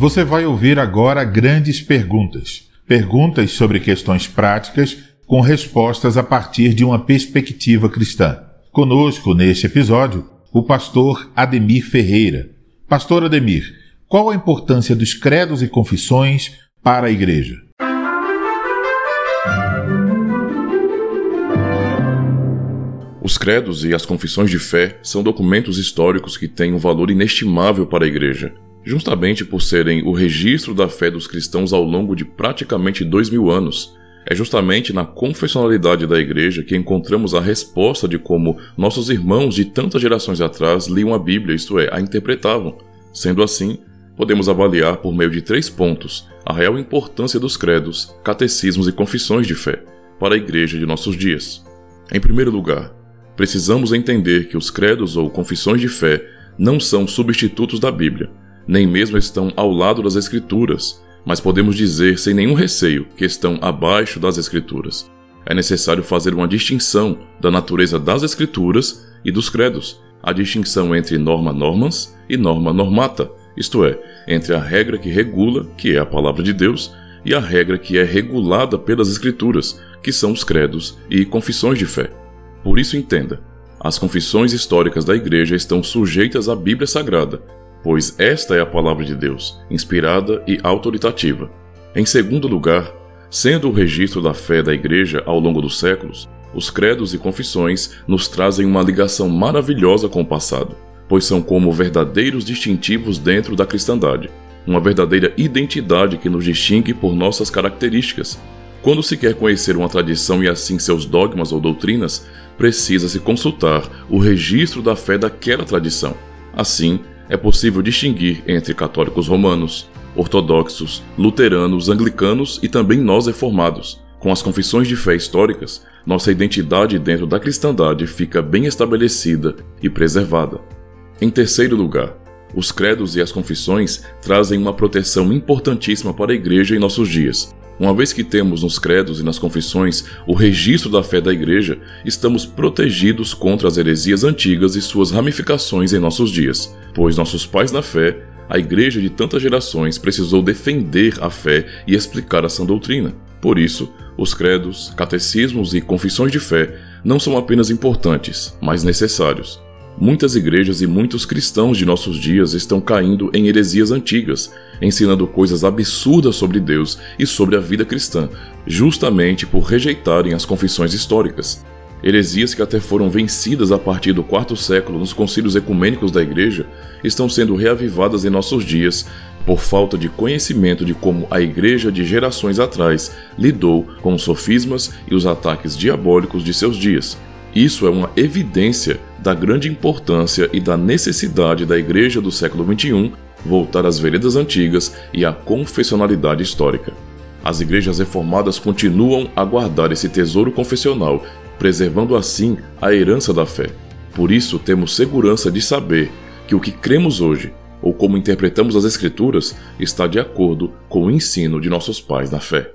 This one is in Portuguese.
Você vai ouvir agora grandes perguntas. Perguntas sobre questões práticas com respostas a partir de uma perspectiva cristã. Conosco, neste episódio, o pastor Ademir Ferreira. Pastor Ademir, qual a importância dos credos e confissões para a igreja? Os credos e as confissões de fé são documentos históricos que têm um valor inestimável para a Igreja, justamente por serem o registro da fé dos cristãos ao longo de praticamente dois mil anos. É justamente na confessionalidade da Igreja que encontramos a resposta de como nossos irmãos de tantas gerações atrás liam a Bíblia, isto é, a interpretavam. Sendo assim, podemos avaliar por meio de três pontos a real importância dos credos, catecismos e confissões de fé para a Igreja de nossos dias. Em primeiro lugar, precisamos entender que os credos ou confissões de fé não são substitutos da Bíblia, nem mesmo estão ao lado das Escrituras, mas podemos dizer sem nenhum receio que estão abaixo das Escrituras. É necessário fazer uma distinção da natureza das Escrituras e dos credos, a distinção entre norma normans e norma normata, isto é, entre a regra que regula, que é a palavra de Deus, e a regra que é regulada pelas Escrituras, que são os credos e confissões de fé. Por isso entenda, as confissões históricas da Igreja estão sujeitas à Bíblia Sagrada, pois esta é a palavra de Deus, inspirada e autoritativa. Em segundo lugar, sendo o registro da fé da Igreja ao longo dos séculos, os credos e confissões nos trazem uma ligação maravilhosa com o passado, pois são como verdadeiros distintivos dentro da cristandade, uma verdadeira identidade que nos distingue por nossas características. Quando se quer conhecer uma tradição e assim seus dogmas ou doutrinas, precisa-se consultar o registro da fé daquela tradição. Assim, é possível distinguir entre católicos romanos, ortodoxos, luteranos, anglicanos e também nós reformados. Com as confissões de fé históricas, nossa identidade dentro da cristandade fica bem estabelecida e preservada. Em terceiro lugar, os credos e as confissões trazem uma proteção importantíssima para a Igreja em nossos dias, uma vez que temos nos credos e nas confissões o registro da fé da Igreja, estamos protegidos contra as heresias antigas e suas ramificações em nossos dias, pois nossos pais na fé, a Igreja de tantas gerações, precisou defender a fé e explicar a sã doutrina. Por isso, os credos, catecismos e confissões de fé não são apenas importantes, mas necessários. Muitas igrejas e muitos cristãos de nossos dias estão caindo em heresias antigas, ensinando coisas absurdas sobre Deus e sobre a vida cristã, justamente por rejeitarem as confissões históricas. Heresias que até foram vencidas a partir do quarto século nos concílios ecumênicos da Igreja estão sendo reavivadas em nossos dias por falta de conhecimento de como a Igreja de gerações atrás lidou com os sofismas e os ataques diabólicos de seus dias. Isso é uma evidência da grande importância e da necessidade da Igreja do século XXI voltar às veredas antigas e à confessionalidade histórica. As igrejas reformadas continuam a guardar esse tesouro confessional, preservando assim a herança da fé. Por isso, temos segurança de saber que o que cremos hoje, ou como interpretamos as Escrituras, está de acordo com o ensino de nossos pais na fé.